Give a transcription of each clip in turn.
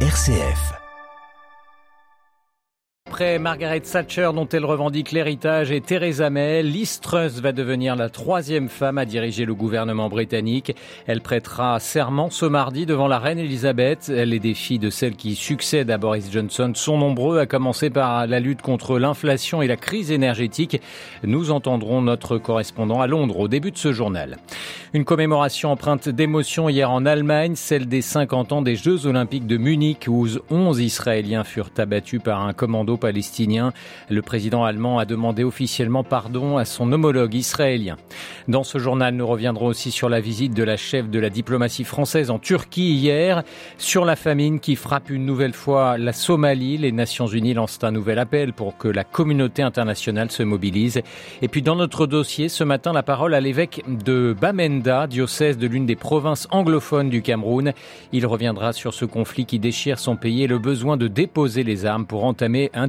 RCF. Après Margaret Thatcher, dont elle revendique l'héritage, et Theresa May, Liz Truss va devenir la troisième femme à diriger le gouvernement britannique. Elle prêtera serment ce mardi devant la reine Elisabeth. Les défis de celle qui succède à Boris Johnson sont nombreux, à commencer par la lutte contre l'inflation et la crise énergétique. Nous entendrons notre correspondant à Londres au début de ce journal. Une commémoration empreinte d'émotion hier en Allemagne, celle des 50 ans des Jeux Olympiques de Munich, où 11 Israéliens furent abattus par un commando palestinien. Le président allemand a demandé officiellement pardon à son homologue israélien. Dans ce journal, nous reviendrons aussi sur la visite de la chef de la diplomatie française en Turquie hier, sur la famine qui frappe une nouvelle fois la Somalie. Les Nations Unies lancent un nouvel appel pour que la communauté internationale se mobilise. Et puis dans notre dossier, ce matin, la parole à l'évêque de Bamenda, diocèse de l'une des provinces anglophones du Cameroun. Il reviendra sur ce conflit qui déchire son pays et le besoin de déposer les armes pour entamer un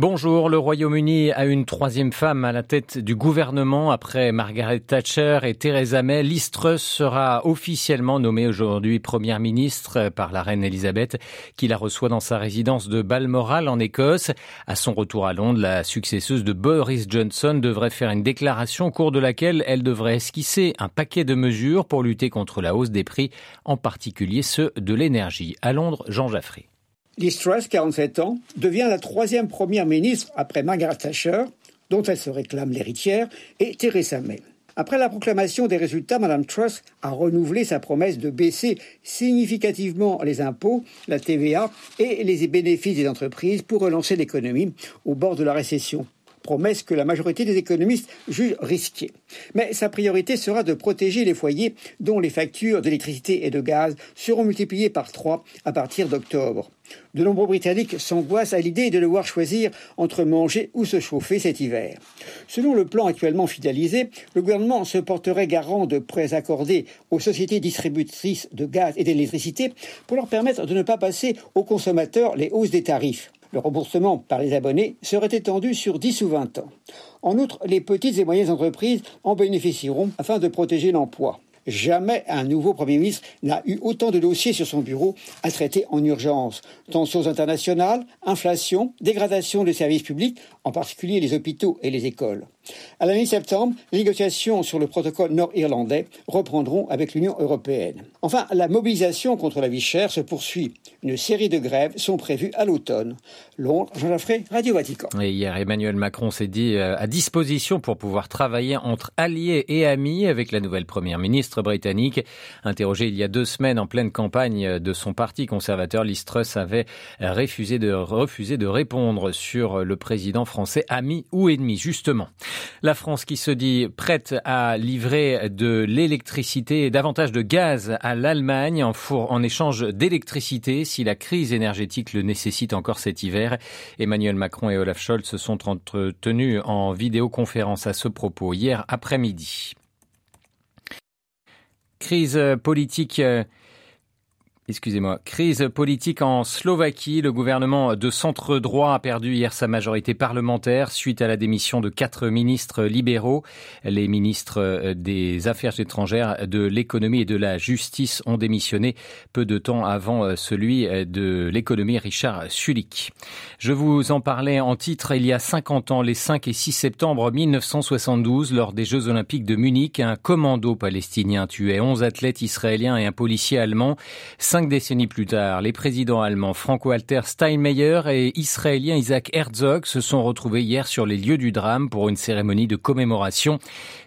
Bonjour, le Royaume-Uni a une troisième femme à la tête du gouvernement après Margaret Thatcher et Theresa May. Liz sera officiellement nommée aujourd'hui première ministre par la reine Elisabeth qui la reçoit dans sa résidence de Balmoral en Écosse. À son retour à Londres, la successeuse de Boris Johnson devrait faire une déclaration au cours de laquelle elle devrait esquisser un paquet de mesures pour lutter contre la hausse des prix, en particulier ceux de l'énergie. À Londres, Jean Jaffré. Liz Truss, 47 ans, devient la troisième première ministre après Margaret Thatcher, dont elle se réclame l'héritière, et Theresa May. Après la proclamation des résultats, Mme Truss a renouvelé sa promesse de baisser significativement les impôts, la TVA et les bénéfices des entreprises pour relancer l'économie au bord de la récession promesse que la majorité des économistes jugent risquée. Mais sa priorité sera de protéger les foyers dont les factures d'électricité et de gaz seront multipliées par trois à partir d'octobre. De nombreux Britanniques s'angoissent à l'idée de devoir choisir entre manger ou se chauffer cet hiver. Selon le plan actuellement finalisé, le gouvernement se porterait garant de prêts accordés aux sociétés distributrices de gaz et d'électricité pour leur permettre de ne pas passer aux consommateurs les hausses des tarifs. Le remboursement par les abonnés serait étendu sur 10 ou 20 ans. En outre, les petites et moyennes entreprises en bénéficieront afin de protéger l'emploi. Jamais un nouveau Premier ministre n'a eu autant de dossiers sur son bureau à traiter en urgence. Tensions internationales, inflation, dégradation des services publics, en particulier les hôpitaux et les écoles. À la mi-septembre, les négociations sur le protocole nord-irlandais reprendront avec l'Union européenne. Enfin, la mobilisation contre la vie chère se poursuit. Une série de grèves sont prévues à l'automne. Londres, Jean Laffray, Radio Vatican. Hier, Emmanuel Macron s'est dit euh, à disposition pour pouvoir travailler entre alliés et amis avec la nouvelle première ministre britannique. Interrogé il y a deux semaines en pleine campagne de son parti conservateur, Listrus avait refusé de, refusé de répondre sur le président français, ami ou ennemi, justement. La France qui se dit prête à livrer de l'électricité et davantage de gaz à l'Allemagne en, échange d'électricité si la crise énergétique le nécessite encore cet hiver. Emmanuel Macron et Olaf Scholz se sont entretenus en vidéoconférence à ce propos hier après-midi. Crise politique Excusez-moi. Crise politique en Slovaquie. Le gouvernement de centre droit a perdu hier sa majorité parlementaire suite à la démission de quatre ministres libéraux. Les ministres euh, des Affaires étrangères, de l'économie et de la justice ont démissionné peu de temps avant euh, celui euh, de l'économie Richard Sulik. Je vous en parlais en titre il y a 50 ans, les 5 et 6 septembre 1972, lors des Jeux Olympiques de Munich, un commando palestinien tuait 11 athlètes israéliens et un policier allemand. Cinq décennies plus tard, les présidents allemands Franco-Walter Steinmeier et israélien Isaac Herzog se sont retrouvés hier sur les lieux du drame pour une cérémonie de commémoration.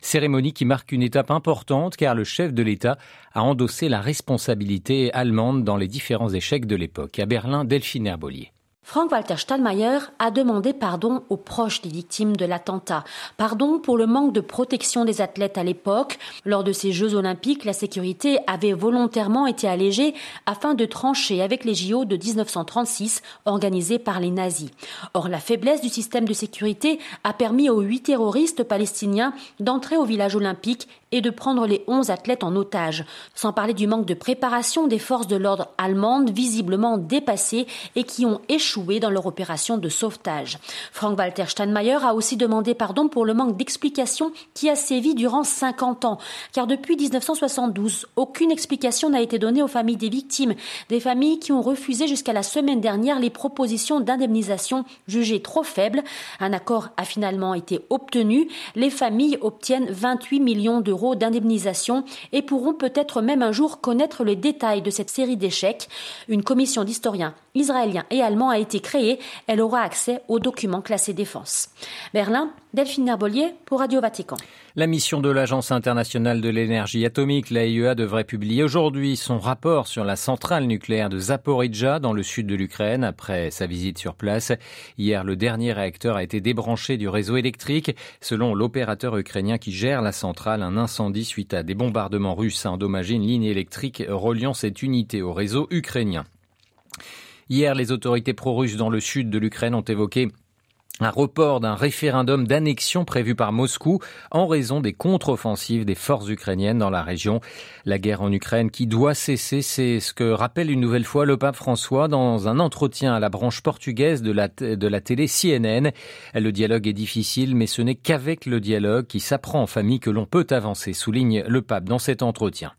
Cérémonie qui marque une étape importante car le chef de l'État a endossé la responsabilité allemande dans les différents échecs de l'époque. À Berlin, Delphine Herbolier. Frank-Walter Stallmeyer a demandé pardon aux proches des victimes de l'attentat. Pardon pour le manque de protection des athlètes à l'époque. Lors de ces Jeux olympiques, la sécurité avait volontairement été allégée afin de trancher avec les JO de 1936 organisés par les nazis. Or, la faiblesse du système de sécurité a permis aux huit terroristes palestiniens d'entrer au village olympique et de prendre les onze athlètes en otage. Sans parler du manque de préparation des forces de l'ordre allemandes visiblement dépassées et qui ont échoué dans leur opération de sauvetage. Frank-Walter Steinmeier a aussi demandé pardon pour le manque d'explications qui a sévi durant 50 ans. Car depuis 1972, aucune explication n'a été donnée aux familles des victimes. Des familles qui ont refusé jusqu'à la semaine dernière les propositions d'indemnisation jugées trop faibles. Un accord a finalement été obtenu. Les familles obtiennent 28 millions d'euros d'indemnisation et pourront peut-être même un jour connaître les détails de cette série d'échecs. Une commission d'historiens israéliens et allemands a été créée. Elle aura accès aux documents classés défense. Berlin, Delphine Herbolier pour Radio Vatican. La mission de l'Agence internationale de l'énergie atomique, l'AIEA, devrait publier aujourd'hui son rapport sur la centrale nucléaire de Zaporizhzhia dans le sud de l'Ukraine après sa visite sur place. Hier, le dernier réacteur a été débranché du réseau électrique. Selon l'opérateur ukrainien qui gère la centrale, un incendie suite à des bombardements russes a endommagé une ligne électrique reliant cette unité au réseau ukrainien. Hier, les autorités pro-russes dans le sud de l'Ukraine ont évoqué un report d'un référendum d'annexion prévu par Moscou en raison des contre-offensives des forces ukrainiennes dans la région. La guerre en Ukraine qui doit cesser, c'est ce que rappelle une nouvelle fois le pape François dans un entretien à la branche portugaise de la, télé CNN. Le dialogue est difficile, mais ce n'est qu'avec le dialogue qui s'apprend en famille que l'on peut avancer, souligne le pape dans cet entretien.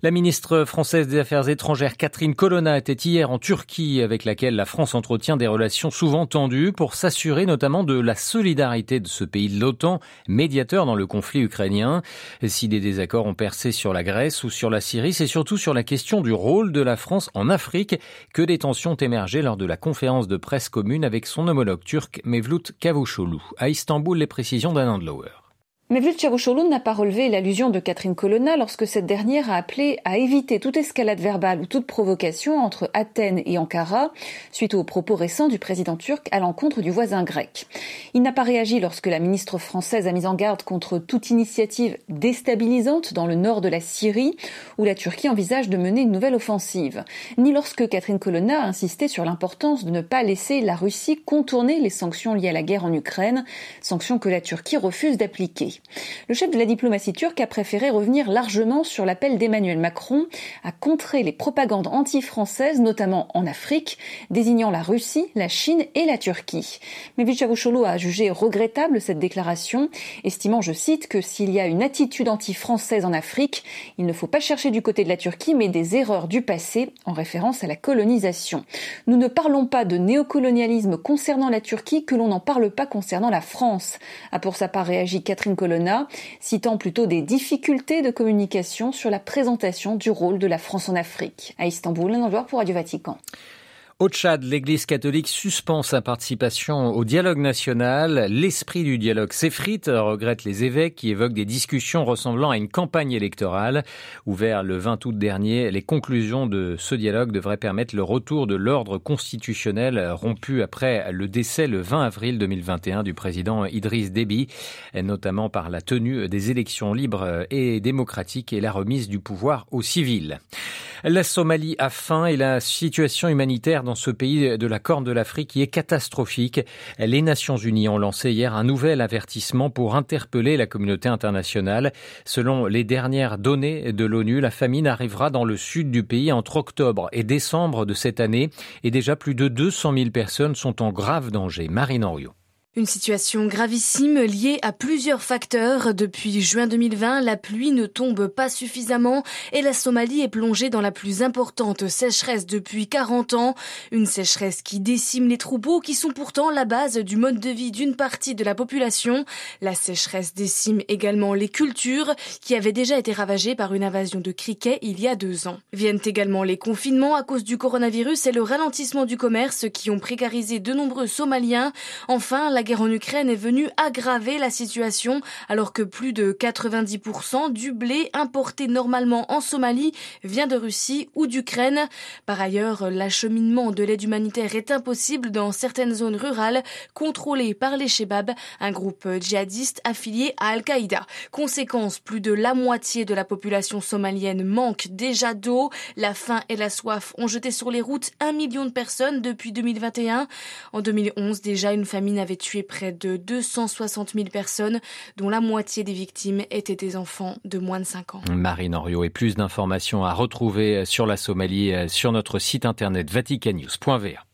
La ministre française des Affaires étrangères Catherine Colonna était hier en Turquie avec laquelle la France entretient des relations souvent tendues pour s'assurer notamment de la solidarité de ce pays de l'OTAN, médiateur dans le conflit ukrainien. Si des désaccords ont percé sur la Grèce ou sur la Syrie, c'est surtout sur la question du rôle de la France en Afrique que des tensions ont émergé lors de la conférence de presse commune avec son homologue turc Mevlut Cavusoglu. À Istanbul, les précisions d'Anand Lower. Mevlut Cavusoglu n'a pas relevé l'allusion de Catherine Colonna lorsque cette dernière a appelé à éviter toute escalade verbale ou toute provocation entre Athènes et Ankara suite aux propos récents du président turc à l'encontre du voisin grec. Il n'a pas réagi lorsque la ministre française a mis en garde contre toute initiative déstabilisante dans le nord de la Syrie où la Turquie envisage de mener une nouvelle offensive, ni lorsque Catherine Colonna a insisté sur l'importance de ne pas laisser la Russie contourner les sanctions liées à la guerre en Ukraine, sanctions que la Turquie refuse d'appliquer. Le chef de la diplomatie turque a préféré revenir largement sur l'appel d'Emmanuel Macron à contrer les propagandes anti-françaises, notamment en Afrique, désignant la Russie, la Chine et la Turquie. Mais Vichavoucholo a jugé regrettable cette déclaration, estimant, je cite, que s'il y a une attitude anti-française en Afrique, il ne faut pas chercher du côté de la Turquie, mais des erreurs du passé, en référence à la colonisation. Nous ne parlons pas de néocolonialisme concernant la Turquie que l'on n'en parle pas concernant la France, a pour sa part réagi Catherine Colonna citant plutôt des difficultés de communication sur la présentation du rôle de la France en Afrique. À Istanbul, un pour Radio Vatican. Au Tchad, l'Église catholique suspend sa participation au dialogue national. L'esprit du dialogue s'effrite, regrette les évêques qui évoquent des discussions ressemblant à une campagne électorale. Ouvert le 20 août dernier, les conclusions de ce dialogue devraient permettre le retour de l'ordre constitutionnel rompu après le décès le 20 avril 2021 du président Idriss Déby, notamment par la tenue des élections libres et démocratiques et la remise du pouvoir aux civils. La Somalie a faim et la situation humanitaire dans ce pays de la Corne de l'Afrique est catastrophique. Les Nations Unies ont lancé hier un nouvel avertissement pour interpeller la communauté internationale. Selon les dernières données de l'ONU, la famine arrivera dans le sud du pays entre octobre et décembre de cette année et déjà plus de 200 000 personnes sont en grave danger. Marine Henriot. Une situation gravissime liée à plusieurs facteurs. Depuis juin 2020, la pluie ne tombe pas suffisamment et la Somalie est plongée dans la plus importante sécheresse depuis 40 ans. Une sécheresse qui décime les troupeaux qui sont pourtant la base du mode de vie d'une partie de la population. La sécheresse décime également les cultures qui avaient déjà été ravagées par une invasion de criquets il y a deux ans. Viennent également les confinements à cause du coronavirus et le ralentissement du commerce qui ont précarisé de nombreux Somaliens. Enfin, la guerre en Ukraine est venue aggraver la situation alors que plus de 90% du blé importé normalement en Somalie vient de Russie ou d'Ukraine. Par ailleurs, l'acheminement de l'aide humanitaire est impossible dans certaines zones rurales contrôlées par les Shebab, un groupe djihadiste affilié à Al-Qaïda. Conséquence, plus de la moitié de la population somalienne manque déjà d'eau. La faim et la soif ont jeté sur les routes un million de personnes depuis 2021. En 2011, déjà, une famine avait tué près de 260 000 personnes, dont la moitié des victimes étaient des enfants de moins de 5 ans. Marine Henriot et plus d'informations à retrouver sur la Somalie sur notre site internet vaticanews.va.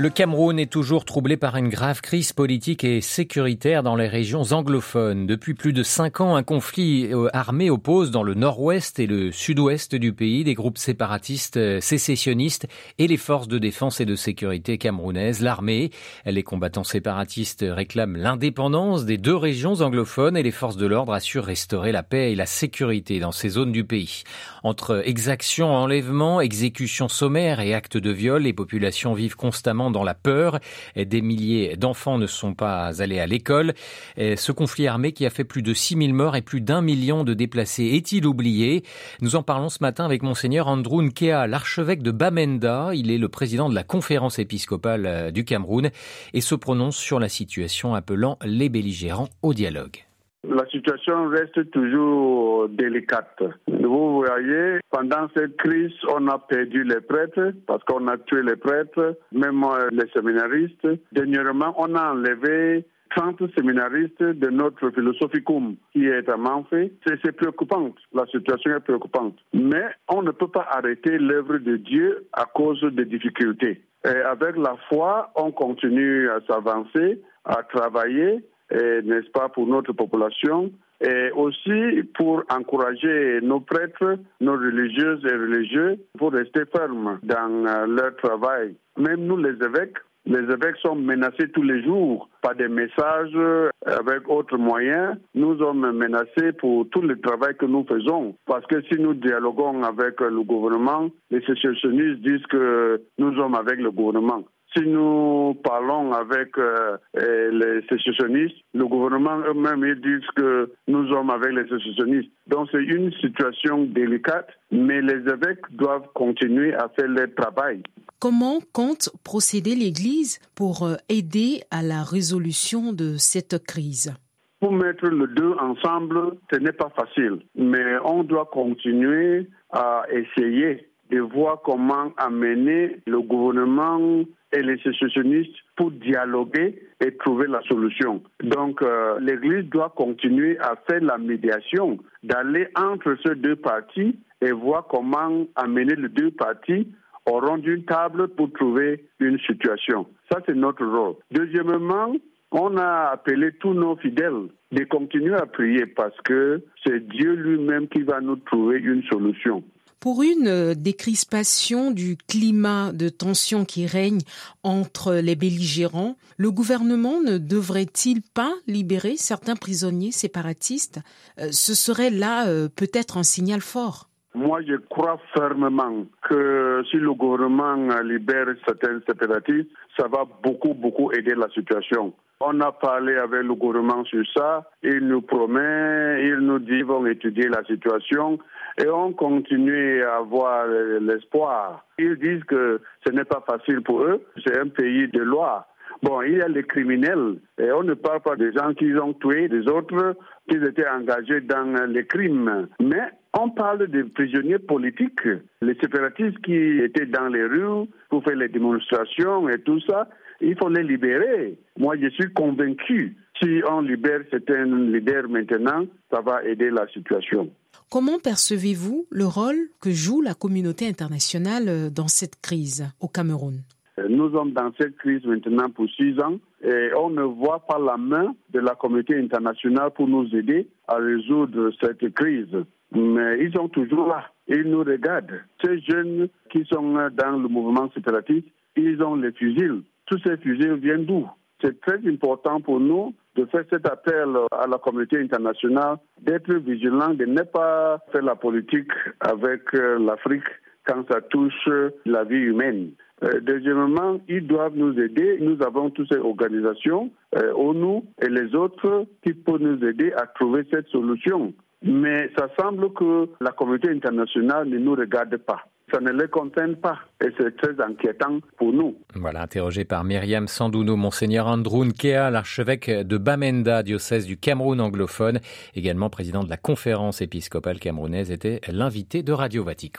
Le Cameroun est toujours troublé par une grave crise politique et sécuritaire dans les régions anglophones. Depuis plus de cinq ans, un conflit euh, armé oppose dans le nord-ouest et le sud-ouest du pays des groupes séparatistes euh, sécessionnistes et les forces de défense et de sécurité camerounaises. L'armée, les combattants séparatistes réclament l'indépendance des deux régions anglophones et les forces de l'ordre assurent restaurer la paix et la sécurité dans ces zones du pays. Entre exactions, enlèvements, exécutions sommaires et actes de viol, les populations vivent constamment dans la peur. Des milliers d'enfants ne sont pas allés à l'école. Ce conflit armé qui a fait plus de 6000 morts et plus d'un million de déplacés est-il oublié? Nous en parlons ce matin avec monseigneur Andrew Nkea, l'archevêque de Bamenda. Il est le président de la conférence épiscopale euh, du Cameroun et se prononce sur la situation appelant les belligérants au dialogue. La situation reste toujours délicate. Vous voyez, pendant cette crise, on a perdu les prêtres parce qu'on a tué les prêtres, même les séminaristes. Dernièrement, on a enlevé 30 séminaristes de notre philosophicum qui est à Manfé. C'est préoccupant, la situation est préoccupante. Mais on ne peut pas arrêter l'œuvre de Dieu à cause des difficultés. Et avec la foi, on continue à s'avancer, à travailler n'est-ce pas, pour notre population et aussi pour encourager nos prêtres, nos religieuses et religieux pour rester fermes dans euh, leur travail. Même nous, les évêques, les évêques sont menacés tous les jours par des messages euh, avec autres moyens. Nous sommes menacés pour tout le travail que nous faisons. Parce que si nous dialoguons avec le gouvernement, les sécessionnistes disent que nous sommes avec le gouvernement. Si nous parlons avec euh, les sécessionnistes, le gouvernement eux-mêmes ils disent que nous sommes avec les sécessionnistes. Donc c'est une situation délicate, mais les évêques doivent continuer à faire leur travail. Comment compte procéder l'Église pour euh, aider à la résolution de cette crise? Pour mettre les deux ensemble, ce n'est pas facile, mais on doit continuer à essayer de voir comment amener le gouvernement et les sécessionnistes pour dialoguer et trouver la solution. Donc euh, l'Église doit continuer à faire la médiation, d'aller entre ces deux parties et voir comment amener les deux parties au rond d'une table pour trouver une situation. Ça, c'est notre rôle. Deuxièmement, on a appelé tous nos fidèles de continuer à prier parce que c'est Dieu lui-même qui va nous trouver une solution. Pour une euh, décrispation du climat de tension qui règne entre les belligérants, le gouvernement ne devrait-il pas libérer certains prisonniers séparatistes? Euh, Ce serait là euh, peut-être un signal fort. Moi, je crois fermement que si le gouvernement libère certains séparatistes, ça va beaucoup, beaucoup aider la situation. On a parlé avec le gouvernement sur ça. Il nous promet, il nous dit qu'ils vont étudier la situation et on continue à avoir l'espoir. Ils disent que ce n'est pas facile pour eux. C'est un pays de loi. Bon, il y a les criminels et on ne parle pas des gens qui ont tué, des autres qui étaient engagés dans les crimes. Mais on parle des prisonniers politiques, les séparatistes qui étaient dans les rues pour faire les démonstrations et tout ça. Il faut les libérer. Moi, je suis convaincu. Si on libère certains leaders maintenant, ça va aider la situation. Comment percevez-vous le rôle que joue la communauté internationale euh, dans cette crise au Cameroun? Nous sommes dans cette crise maintenant pour six ans et on ne voit pas la main de la communauté internationale pour nous aider à résoudre cette crise. Mais ils sont toujours là. Ils nous regardent. Ces jeunes qui sont dans le mouvement séparatiste, ils ont les fusils. Tous ces fusils viennent d'où? C'est très important pour nous de faire cet appel à la communauté internationale d'être vigilant, de ne pas faire la politique avec euh, l'Afrique quand ça touche la vie humaine. Euh, deuxièmement, ils doivent nous aider. Nous avons toutes ces organisations, euh, ONU et les autres, qui peuvent nous aider à trouver cette solution. Mais ça semble que la communauté internationale ne nous regarde pas ça ne les concerne pas. Et c'est très inquiétant pour nous. Voilà, interrogé par Myriam Sandouno, Monseigneur Andrew Nkea, l'archevêque de Bamenda, diocèse du Cameroun anglophone, également président de la conférence épiscopale camerounaise, était l'invité de Radio Vatican.